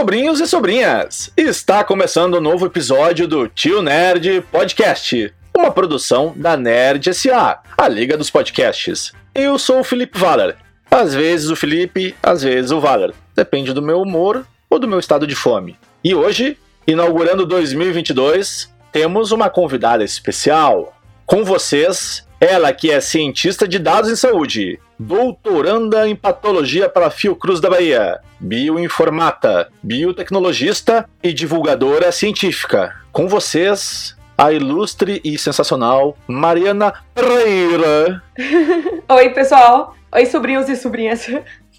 Sobrinhos e sobrinhas, está começando um novo episódio do Tio Nerd Podcast, uma produção da Nerd SA, a liga dos podcasts. Eu sou o Felipe Valer. Às vezes o Felipe, às vezes o Valer. Depende do meu humor ou do meu estado de fome. E hoje, inaugurando 2022, temos uma convidada especial. Com vocês, ela que é cientista de dados em saúde, doutoranda em patologia pela Fiocruz da Bahia, bioinformata, biotecnologista e divulgadora científica. Com vocês, a ilustre e sensacional Mariana Pereira. Oi, pessoal. Oi, sobrinhos e sobrinhas.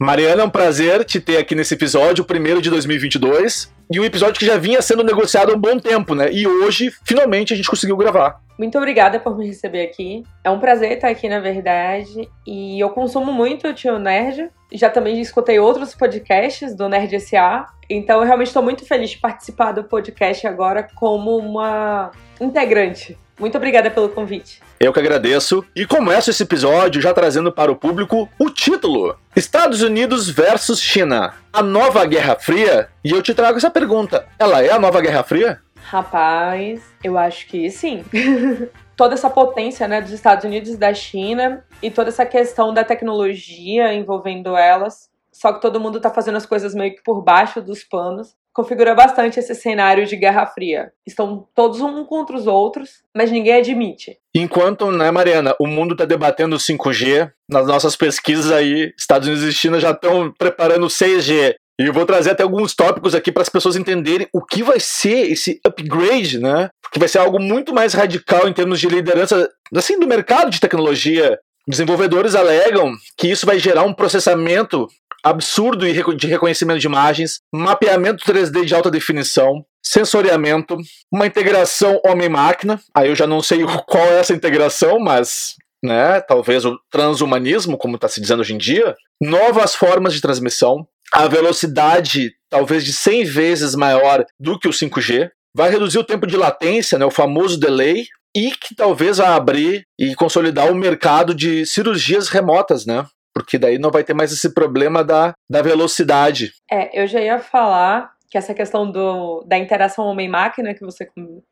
Mariana, é um prazer te ter aqui nesse episódio, o primeiro de 2022. E um episódio que já vinha sendo negociado há um bom tempo, né? E hoje, finalmente, a gente conseguiu gravar. Muito obrigada por me receber aqui. É um prazer estar aqui, na verdade. E eu consumo muito o Tio Nerd. Já também escutei outros podcasts do Nerd SA. Então eu realmente estou muito feliz de participar do podcast agora como uma integrante. Muito obrigada pelo convite. Eu que agradeço. E começo esse episódio já trazendo para o público o título: Estados Unidos versus China. A nova Guerra Fria? E eu te trago essa pergunta: ela é a nova Guerra Fria? Rapaz, eu acho que sim. toda essa potência né, dos Estados Unidos e da China e toda essa questão da tecnologia envolvendo elas. Só que todo mundo tá fazendo as coisas meio que por baixo dos panos configura bastante esse cenário de Guerra Fria. Estão todos um contra os outros, mas ninguém admite. Enquanto, né, Mariana, o mundo está debatendo 5G, nas nossas pesquisas aí, Estados Unidos e China já estão preparando 6G. E eu vou trazer até alguns tópicos aqui para as pessoas entenderem o que vai ser esse upgrade, né? Porque vai ser algo muito mais radical em termos de liderança, assim, do mercado de tecnologia. Desenvolvedores alegam que isso vai gerar um processamento absurdo de reconhecimento de imagens, mapeamento 3D de alta definição, sensoriamento, uma integração homem-máquina. Aí eu já não sei qual é essa integração, mas né, talvez o transhumanismo, como está se dizendo hoje em dia, novas formas de transmissão, a velocidade talvez de 100 vezes maior do que o 5G, vai reduzir o tempo de latência, né, o famoso delay, e que talvez vai abrir e consolidar o mercado de cirurgias remotas, né? Porque daí não vai ter mais esse problema da, da velocidade. É, eu já ia falar que essa questão do, da interação homem-máquina que você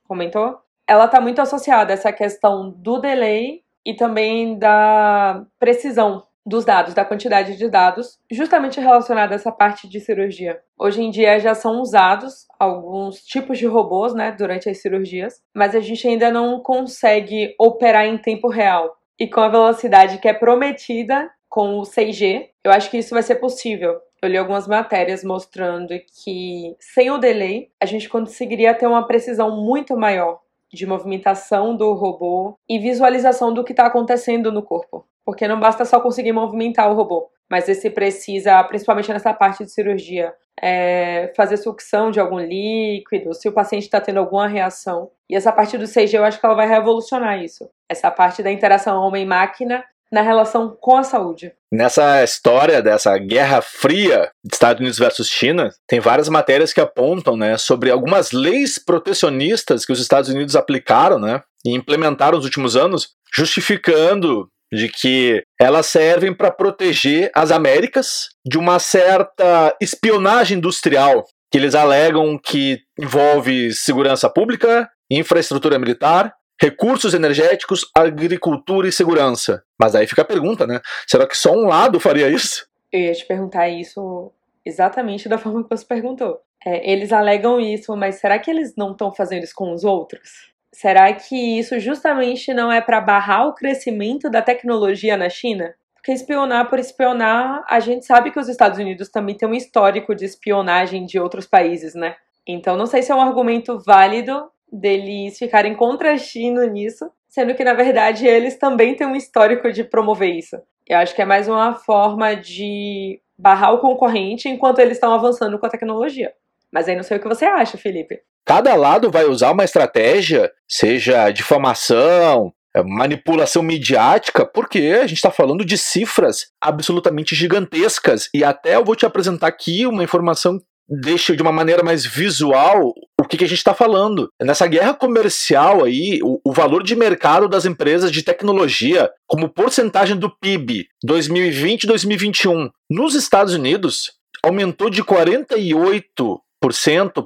comentou, ela está muito associada a essa questão do delay e também da precisão dos dados, da quantidade de dados, justamente relacionada a essa parte de cirurgia. Hoje em dia já são usados alguns tipos de robôs, né, durante as cirurgias, mas a gente ainda não consegue operar em tempo real e com a velocidade que é prometida com o 6G. Eu acho que isso vai ser possível. Eu li algumas matérias mostrando que sem o delay a gente conseguiria ter uma precisão muito maior de movimentação do robô e visualização do que está acontecendo no corpo. Porque não basta só conseguir movimentar o robô, mas você precisa, principalmente nessa parte de cirurgia, é, fazer sucção de algum líquido, se o paciente está tendo alguma reação. E essa parte do 6G eu acho que ela vai revolucionar isso. Essa parte da interação homem-máquina na relação com a saúde. Nessa história dessa guerra fria Estados Unidos versus China, tem várias matérias que apontam né, sobre algumas leis protecionistas que os Estados Unidos aplicaram né, e implementaram nos últimos anos, justificando de que elas servem para proteger as Américas de uma certa espionagem industrial que eles alegam que envolve segurança pública, infraestrutura militar recursos energéticos, agricultura e segurança. Mas aí fica a pergunta, né? Será que só um lado faria isso? Eu ia te perguntar isso exatamente da forma que você perguntou. É, eles alegam isso, mas será que eles não estão fazendo isso com os outros? Será que isso justamente não é para barrar o crescimento da tecnologia na China? Porque espionar por espionar, a gente sabe que os Estados Unidos também têm um histórico de espionagem de outros países, né? Então não sei se é um argumento válido deles ficarem contra a China nisso, sendo que na verdade eles também têm um histórico de promover isso. Eu acho que é mais uma forma de barrar o concorrente enquanto eles estão avançando com a tecnologia. Mas aí não sei o que você acha, Felipe. Cada lado vai usar uma estratégia, seja difamação, é, manipulação midiática, porque a gente está falando de cifras absolutamente gigantescas. E até eu vou te apresentar aqui uma informação deixa de uma maneira mais visual que, que a gente está falando. Nessa guerra comercial aí, o, o, valor de mercado das empresas de tecnologia, como porcentagem do PIB 2020 e 2021, nos Estados Unidos, aumentou de 48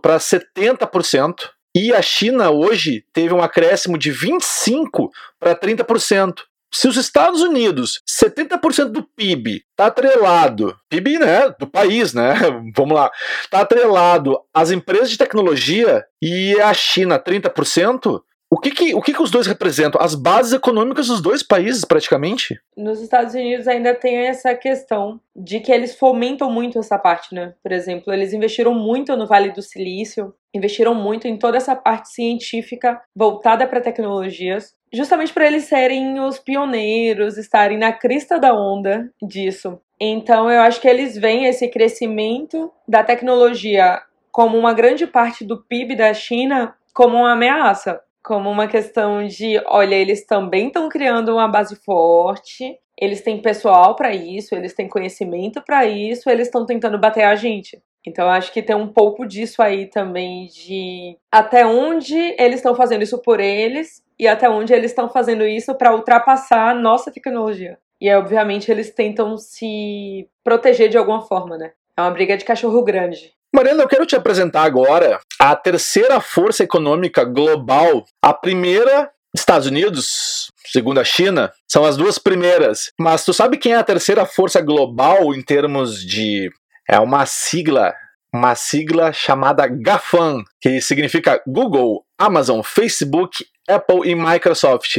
para 70%. E a China hoje teve um acréscimo de 25% para 30%. Se os Estados Unidos, 70% do PIB está atrelado, PIB né, do país, né? Vamos lá, está atrelado às empresas de tecnologia e a China 30%, o que que, o que que os dois representam? As bases econômicas dos dois países, praticamente? Nos Estados Unidos ainda tem essa questão de que eles fomentam muito essa parte, né? Por exemplo, eles investiram muito no Vale do Silício, investiram muito em toda essa parte científica voltada para tecnologias, justamente para eles serem os pioneiros, estarem na crista da onda disso. Então, eu acho que eles veem esse crescimento da tecnologia como uma grande parte do PIB da China como uma ameaça como uma questão de, olha, eles também estão criando uma base forte, eles têm pessoal para isso, eles têm conhecimento para isso, eles estão tentando bater a gente. Então acho que tem um pouco disso aí também de até onde eles estão fazendo isso por eles e até onde eles estão fazendo isso para ultrapassar a nossa tecnologia. E aí, obviamente eles tentam se proteger de alguma forma, né? É uma briga de cachorro grande. Mariana, eu quero te apresentar agora a terceira força econômica global. A primeira, Estados Unidos, segundo a China, são as duas primeiras. Mas tu sabe quem é a terceira força global em termos de. É uma sigla. Uma sigla chamada GAFAM, que significa Google, Amazon, Facebook, Apple e Microsoft.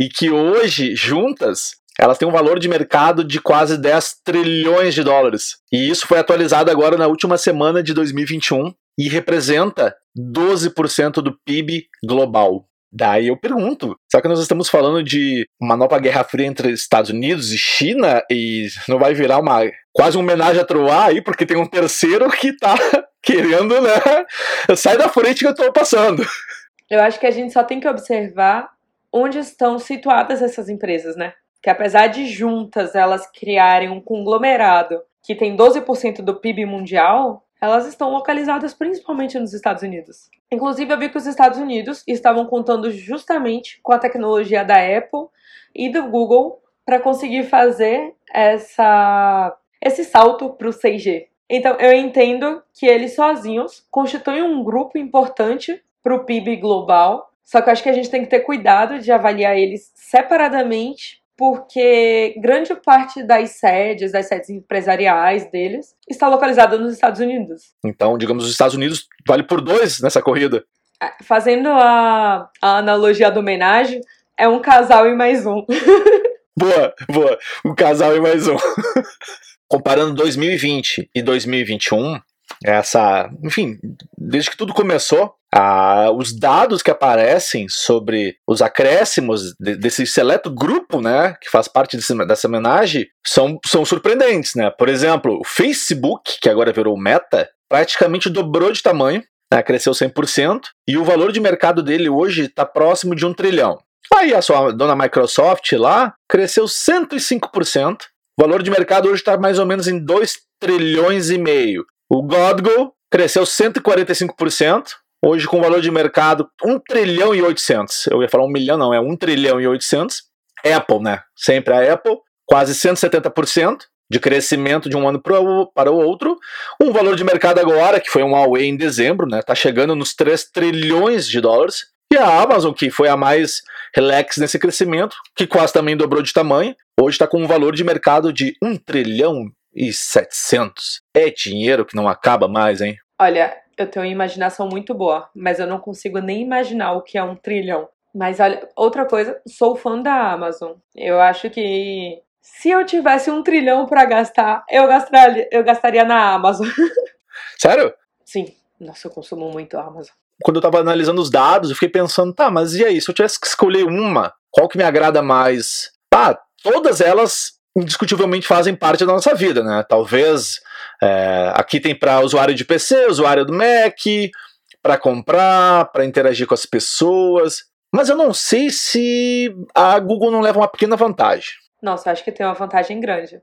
E que hoje, juntas, elas têm um valor de mercado de quase 10 trilhões de dólares. E isso foi atualizado agora na última semana de 2021 e representa 12% do PIB global. Daí eu pergunto, será que nós estamos falando de uma nova guerra fria entre Estados Unidos e China e não vai virar uma quase uma homenagem a Troar aí, porque tem um terceiro que tá querendo, né? Sai da frente que eu tô passando. Eu acho que a gente só tem que observar onde estão situadas essas empresas, né? que apesar de juntas elas criarem um conglomerado que tem 12% do PIB mundial, elas estão localizadas principalmente nos Estados Unidos. Inclusive, eu vi que os Estados Unidos estavam contando justamente com a tecnologia da Apple e do Google para conseguir fazer essa, esse salto para o 6G. Então, eu entendo que eles sozinhos constituem um grupo importante para o PIB global, só que eu acho que a gente tem que ter cuidado de avaliar eles separadamente porque grande parte das sedes, das sedes empresariais deles, está localizada nos Estados Unidos. Então, digamos, os Estados Unidos vale por dois nessa corrida. É, fazendo a, a analogia do homenagem, é um casal e mais um. boa, boa. Um casal e mais um. Comparando 2020 e 2021, essa, enfim, desde que tudo começou, ah, os dados que aparecem sobre os acréscimos de, desse seleto grupo, né, que faz parte desse, dessa homenagem, são, são surpreendentes, né? Por exemplo, o Facebook, que agora virou Meta, praticamente dobrou de tamanho, né, cresceu 100%, e o valor de mercado dele hoje está próximo de um trilhão. Aí a sua dona Microsoft lá cresceu 105%, o valor de mercado hoje está mais ou menos em 2 trilhões e meio. O Godgo cresceu 145%, hoje com valor de mercado 1 trilhão e 800. Eu ia falar 1 milhão, não, é 1 trilhão e 800. Apple, né? Sempre a Apple, quase 170% de crescimento de um ano para o outro. Um valor de mercado agora, que foi um Huawei em dezembro, né? Tá chegando nos 3 trilhões de dólares. E a Amazon, que foi a mais relax nesse crescimento, que quase também dobrou de tamanho, hoje está com um valor de mercado de 1 trilhão e 700. É dinheiro que não acaba mais, hein? Olha, eu tenho uma imaginação muito boa, mas eu não consigo nem imaginar o que é um trilhão. Mas olha, outra coisa, sou fã da Amazon. Eu acho que se eu tivesse um trilhão para gastar, eu gastaria, eu gastaria na Amazon. Sério? Sim. Nossa, eu consumo muito a Amazon. Quando eu tava analisando os dados, eu fiquei pensando, tá, mas e aí, se eu tivesse que escolher uma, qual que me agrada mais? Tá, todas elas indiscutivelmente fazem parte da nossa vida, né? Talvez é, aqui tem para usuário de PC, usuário do Mac, para comprar, para interagir com as pessoas. Mas eu não sei se a Google não leva uma pequena vantagem. Nossa, acho que tem uma vantagem grande.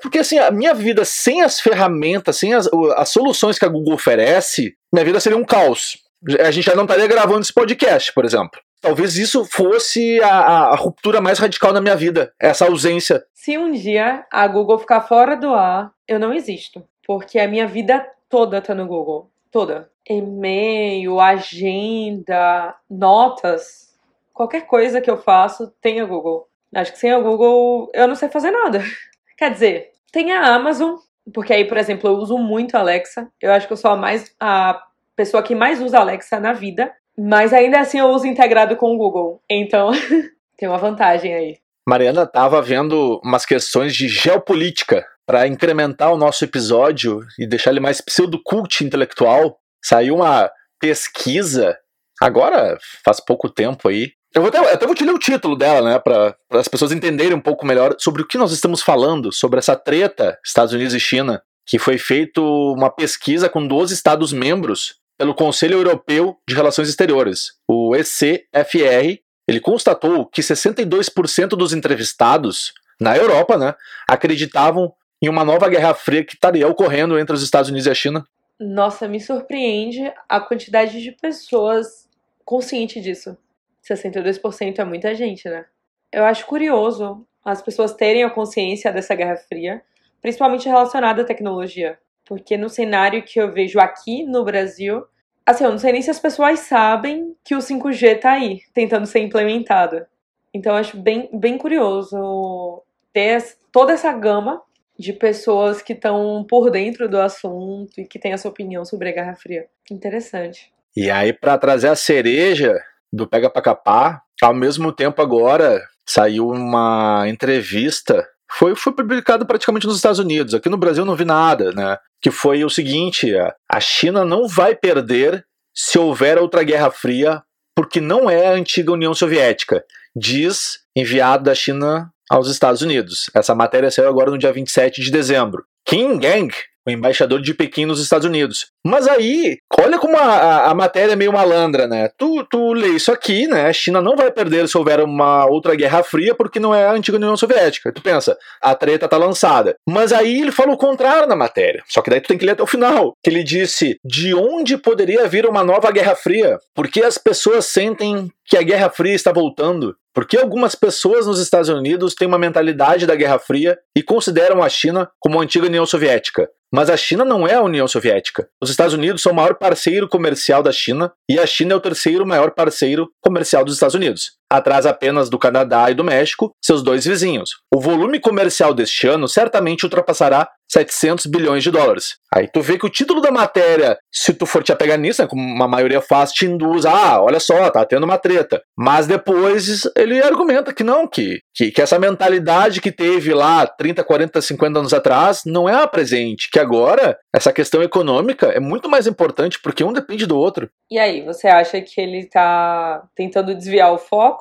Porque assim, a minha vida sem as ferramentas, sem as, as soluções que a Google oferece, minha vida seria um caos. A gente já não estaria gravando esse podcast, por exemplo. Talvez isso fosse a, a, ruptura mais radical na minha vida, essa ausência. Se um dia a Google ficar fora do ar, eu não existo. Porque a minha vida toda tá no Google. toda. E-mail, agenda, notas, qualquer coisa que eu faço tem a Google. Acho que sem a Google eu não sei fazer nada. Quer dizer, tem a Amazon, porque aí, por exemplo, eu uso muito a Alexa. Eu acho que eu sou a mais a pessoa que mais usa a Alexa na vida, mas ainda assim eu uso integrado com o Google. Então, tem uma vantagem aí. Mariana estava vendo umas questões de geopolítica para incrementar o nosso episódio e deixar ele mais pseudo-cult intelectual. Saiu uma pesquisa, agora faz pouco tempo aí. Eu até, até vou te ler o título dela, né, para as pessoas entenderem um pouco melhor sobre o que nós estamos falando, sobre essa treta Estados Unidos e China, que foi feito uma pesquisa com 12 estados membros pelo Conselho Europeu de Relações Exteriores, o ECFR. Ele constatou que 62% dos entrevistados na Europa, né, acreditavam em uma nova guerra fria que estaria ocorrendo entre os Estados Unidos e a China. Nossa, me surpreende a quantidade de pessoas conscientes disso. 62% é muita gente, né? Eu acho curioso as pessoas terem a consciência dessa Guerra Fria, principalmente relacionada à tecnologia. Porque no cenário que eu vejo aqui no Brasil, assim, eu não sei nem se as pessoas sabem que o 5G tá aí, tentando ser implementado. Então eu acho bem, bem curioso ter toda essa gama de pessoas que estão por dentro do assunto e que têm essa opinião sobre a Guerra Fria. Interessante. E aí, para trazer a cereja, do Pega Pra Capar. Ao mesmo tempo, agora saiu uma entrevista. Foi, foi publicado praticamente nos Estados Unidos. Aqui no Brasil não vi nada, né? Que foi o seguinte: a China não vai perder se houver outra Guerra Fria, porque não é a antiga União Soviética, diz enviado da China aos Estados Unidos. Essa matéria saiu agora no dia 27 de dezembro. Kim Gang, o embaixador de Pequim nos Estados Unidos. Mas aí, olha como a, a, a, matéria é meio malandra, né? Tu, tu lê isso aqui, né? A China não vai perder se houver uma outra Guerra Fria porque não é a antiga União Soviética. Tu pensa, a treta tá lançada. Mas aí ele fala o contrário na matéria. Só que daí tu tem que ler até o final. Que ele disse de onde poderia vir uma nova Guerra Fria? Porque as pessoas sentem que a Guerra Fria está voltando. Porque algumas pessoas nos Estados Unidos têm uma mentalidade da Guerra Fria e consideram a China como a antiga União Soviética. Mas a China não é a União Soviética. Os Estados Unidos são o maior parceiro comercial da China e a China é o terceiro maior parceiro comercial dos Estados Unidos, atrás apenas do Canadá e do México, seus dois vizinhos. O volume comercial deste ano certamente ultrapassará 700 bilhões de dólares. Aí tu vê que o título da matéria, se tu for te apegar nisso, né, como uma maioria faz, te induz, ah, olha só, tá tendo uma treta. Mas depois ele argumenta que não, que, que, que essa mentalidade que teve lá 30, 40, 50 anos atrás não é a presente, que agora essa questão econômica é muito mais importante porque um depende do outro. E aí, você acha que ele tá tentando desviar o foco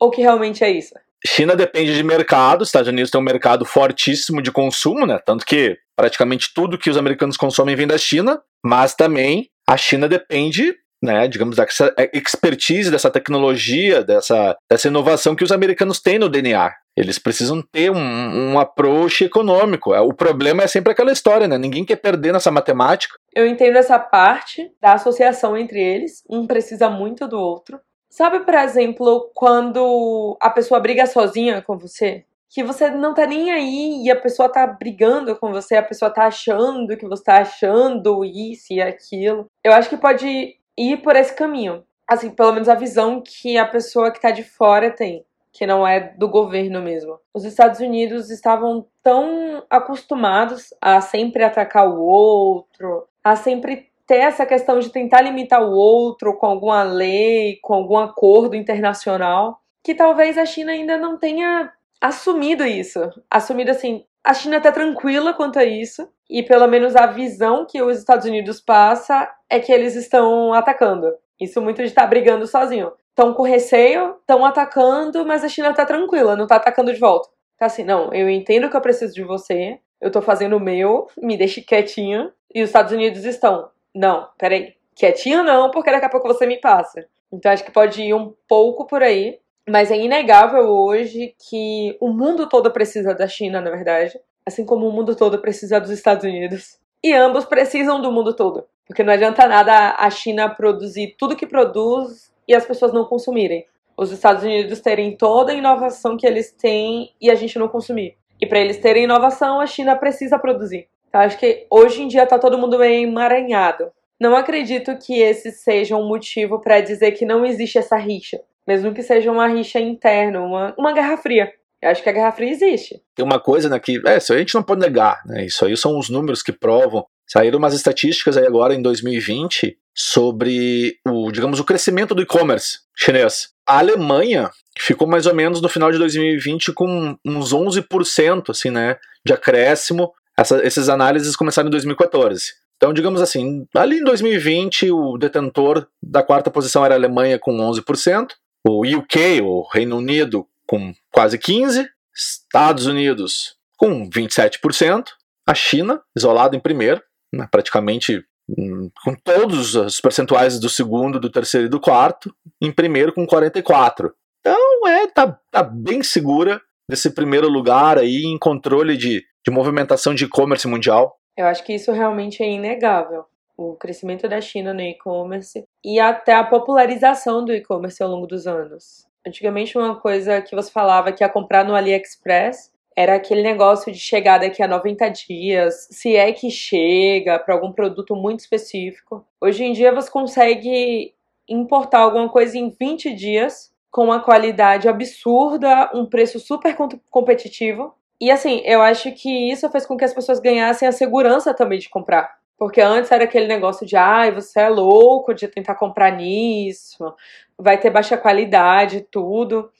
ou que realmente é isso? China depende de mercado, Estados Unidos tem um mercado fortíssimo de consumo, né? Tanto que praticamente tudo que os americanos consomem vem da China, mas também a China depende, né, digamos, dessa expertise, dessa tecnologia, dessa, dessa inovação que os americanos têm no DNA. Eles precisam ter um, um approach econômico. O problema é sempre aquela história, né? Ninguém quer perder nessa matemática. Eu entendo essa parte da associação entre eles. Um precisa muito do outro. Sabe, por exemplo, quando a pessoa briga sozinha com você? Que você não tá nem aí e a pessoa tá brigando com você, a pessoa tá achando que você tá achando isso e aquilo. Eu acho que pode ir por esse caminho. Assim, pelo menos a visão que a pessoa que tá de fora tem, que não é do governo mesmo. Os Estados Unidos estavam tão acostumados a sempre atacar o outro, a sempre ter essa questão de tentar limitar o outro com alguma lei, com algum acordo internacional, que talvez a China ainda não tenha assumido isso. Assumido assim, a China está tranquila quanto a isso, e pelo menos a visão que os Estados Unidos passa é que eles estão atacando. Isso muito de estar tá brigando sozinho. Estão com receio, estão atacando, mas a China está tranquila, não está atacando de volta. Tá assim, não, eu entendo que eu preciso de você, eu tô fazendo o meu, me deixe quietinha, e os Estados Unidos estão não, peraí, quietinho não, porque daqui a pouco você me passa. Então acho que pode ir um pouco por aí, mas é inegável hoje que o mundo todo precisa da China, na verdade, assim como o mundo todo precisa dos Estados Unidos. E ambos precisam do mundo todo, porque não adianta nada a China produzir tudo que produz e as pessoas não consumirem. Os Estados Unidos terem toda a inovação que eles têm e a gente não consumir. E para eles terem inovação, a China precisa produzir. Então, acho que hoje em dia tá todo mundo meio emaranhado. não acredito que esse seja um motivo para dizer que não existe essa rixa, mesmo que seja uma rixa interna, uma, uma guerra fria. Eu acho que a Guerra Fria existe. Tem uma coisa né, que, é, isso a gente não pode negar, né? Isso aí são os números que provam. Saíram umas estatísticas aí agora em 2020 sobre o, digamos, o crescimento do e-commerce chinês. A Alemanha ficou mais ou menos no final de 2020 com uns 11%, assim, né, de acréscimo. Essa, essas análises começaram em 2014. Então, digamos assim, ali em 2020, o detentor da quarta posição era a Alemanha com 11%, o UK, o Reino Unido, com quase 15%, Estados Unidos com 27%, a China, isolada em primeiro, né, praticamente hum, com todos os percentuais do segundo, do terceiro e do quarto, em primeiro com 44%. Então, é, tá, tá bem segura desse primeiro lugar aí em controle de, de movimentação de e-commerce mundial. Eu acho que isso realmente é inegável. O crescimento da China no e-commerce e até a popularização do e-commerce ao longo dos anos. Antigamente, uma coisa que você falava que ia comprar no AliExpress era aquele negócio de chegar daqui a 90 dias, se é que chega para algum produto muito específico. Hoje em dia, você consegue importar alguma coisa em 20 dias com uma qualidade absurda, um preço super competitivo. E assim, eu acho que isso fez com que as pessoas ganhassem a segurança também de comprar. Porque antes era aquele negócio de, ai, você é louco de tentar comprar nisso, vai ter baixa qualidade, tudo.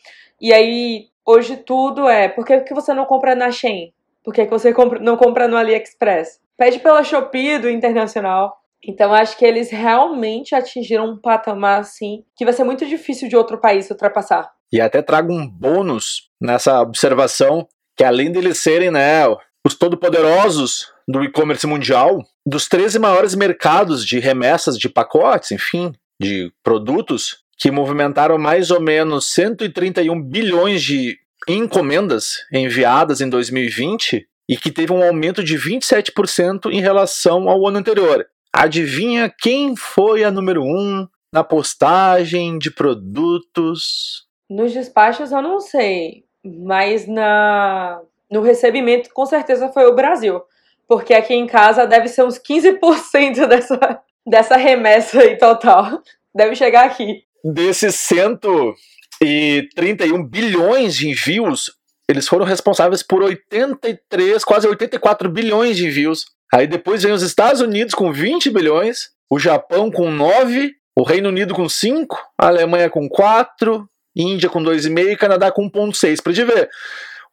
E aí, hoje tudo é, por que, que você não compra na Shein? Por que, que você não compra no AliExpress? Pede pela Shopee do internacional. Então, acho que eles realmente atingiram um patamar assim que vai ser muito difícil de outro país ultrapassar. E até trago um bônus nessa observação, que além deles serem, né, os todo-poderosos do e-commerce mundial, dos 13 maiores mercados de remessas de pacotes, enfim, de produtos, que movimentaram mais ou menos 131 bilhões de encomendas enviadas em 2020 e que teve um aumento de 27% em relação ao ano anterior. Adivinha quem foi a número um na postagem de produtos? Nos despachos eu não sei, mas na no recebimento com certeza foi o Brasil, porque aqui em casa deve ser uns 15% dessa dessa remessa aí total. Deve chegar aqui. Desses 131 bilhões de envios, eles foram responsáveis por 83, quase 84 bilhões de envios. Aí depois vem os Estados Unidos com 20 bilhões, o Japão com 9, o Reino Unido com 5, a Alemanha com 4, Índia com 2,5 e Canadá com 1,6. Para te ver,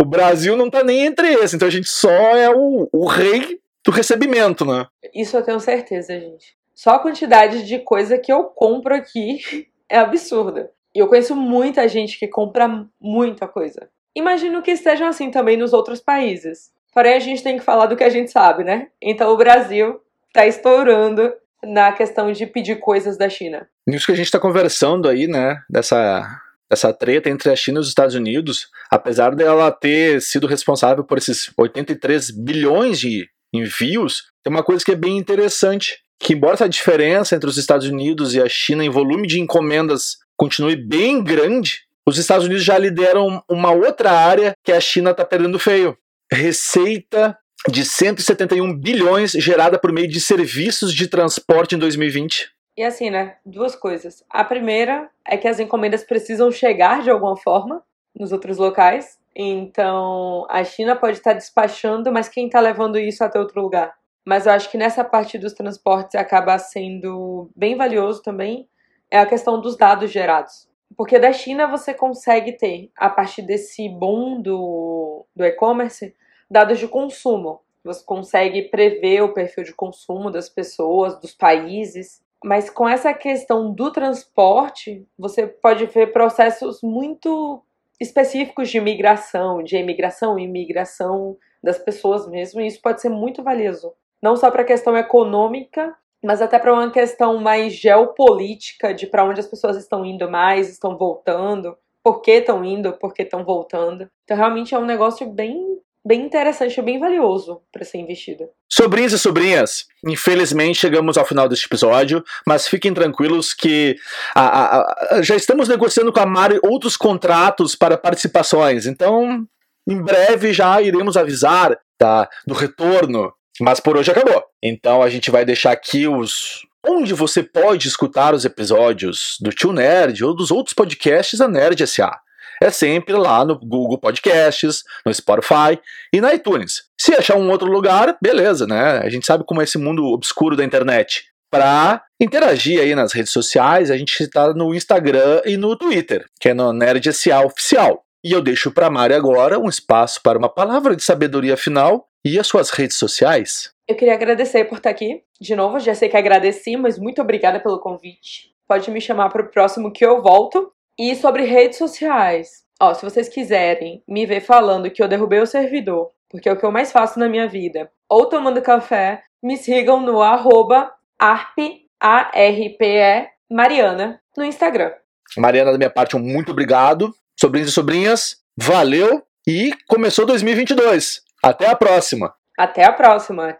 o Brasil não tá nem entre esses, então a gente só é o, o rei do recebimento, né? Isso eu tenho certeza, gente. Só a quantidade de coisa que eu compro aqui é absurda. E eu conheço muita gente que compra muita coisa. Imagino que estejam assim também nos outros países. Porém, a gente tem que falar do que a gente sabe, né? Então, o Brasil tá estourando na questão de pedir coisas da China. Isso que a gente está conversando aí, né? Dessa, dessa treta entre a China e os Estados Unidos, apesar dela ter sido responsável por esses 83 bilhões de envios, tem uma coisa que é bem interessante, que embora essa diferença entre os Estados Unidos e a China em volume de encomendas continue bem grande, os Estados Unidos já lideram uma outra área que a China está perdendo feio, receita de 171 bilhões gerada por meio de serviços de transporte em 2020. E assim, né? Duas coisas. A primeira é que as encomendas precisam chegar de alguma forma nos outros locais. Então, a China pode estar despachando, mas quem está levando isso até outro lugar? Mas eu acho que nessa parte dos transportes acaba sendo bem valioso também é a questão dos dados gerados. Porque da China você consegue ter, a partir desse boom do, do e-commerce, dados de consumo. Você consegue prever o perfil de consumo das pessoas, dos países. Mas com essa questão do transporte, você pode ver processos muito específicos de migração, de emigração e imigração das pessoas mesmo, e isso pode ser muito valioso. Não só para a questão econômica, mas até para uma questão mais geopolítica de para onde as pessoas estão indo mais, estão voltando, por que estão indo, por que estão voltando. Então realmente é um negócio bem bem interessante, bem valioso para ser investido. Sobrinhos e sobrinhas, infelizmente chegamos ao final deste episódio, mas fiquem tranquilos que a, a, a, já estamos negociando com a Mari outros contratos para participações, então em breve já iremos avisar tá, do retorno mas por hoje acabou. Então a gente vai deixar aqui os, onde você pode escutar os episódios do Tio Nerd ou dos outros podcasts da Nerd SA. É sempre lá no Google Podcasts, no Spotify e na iTunes. Se achar um outro lugar, beleza, né? A gente sabe como é esse mundo obscuro da internet. Para interagir aí nas redes sociais, a gente está no Instagram e no Twitter, que é no Nerd SA Oficial. E eu deixo para Mari agora um espaço para uma palavra de sabedoria final e as suas redes sociais. Eu queria agradecer por estar aqui. De novo, já sei que agradeci, mas muito obrigada pelo convite. Pode me chamar para o próximo que eu volto. E sobre redes sociais. Ó, se vocês quiserem me ver falando que eu derrubei o servidor, porque é o que eu mais faço na minha vida, ou tomando café, me sigam no arroba arpe, A-R-P-E, Mariana, no Instagram. Mariana, da minha parte, um muito obrigado. Sobrinhos e sobrinhas, valeu e começou 2022. Até a próxima! Até a próxima!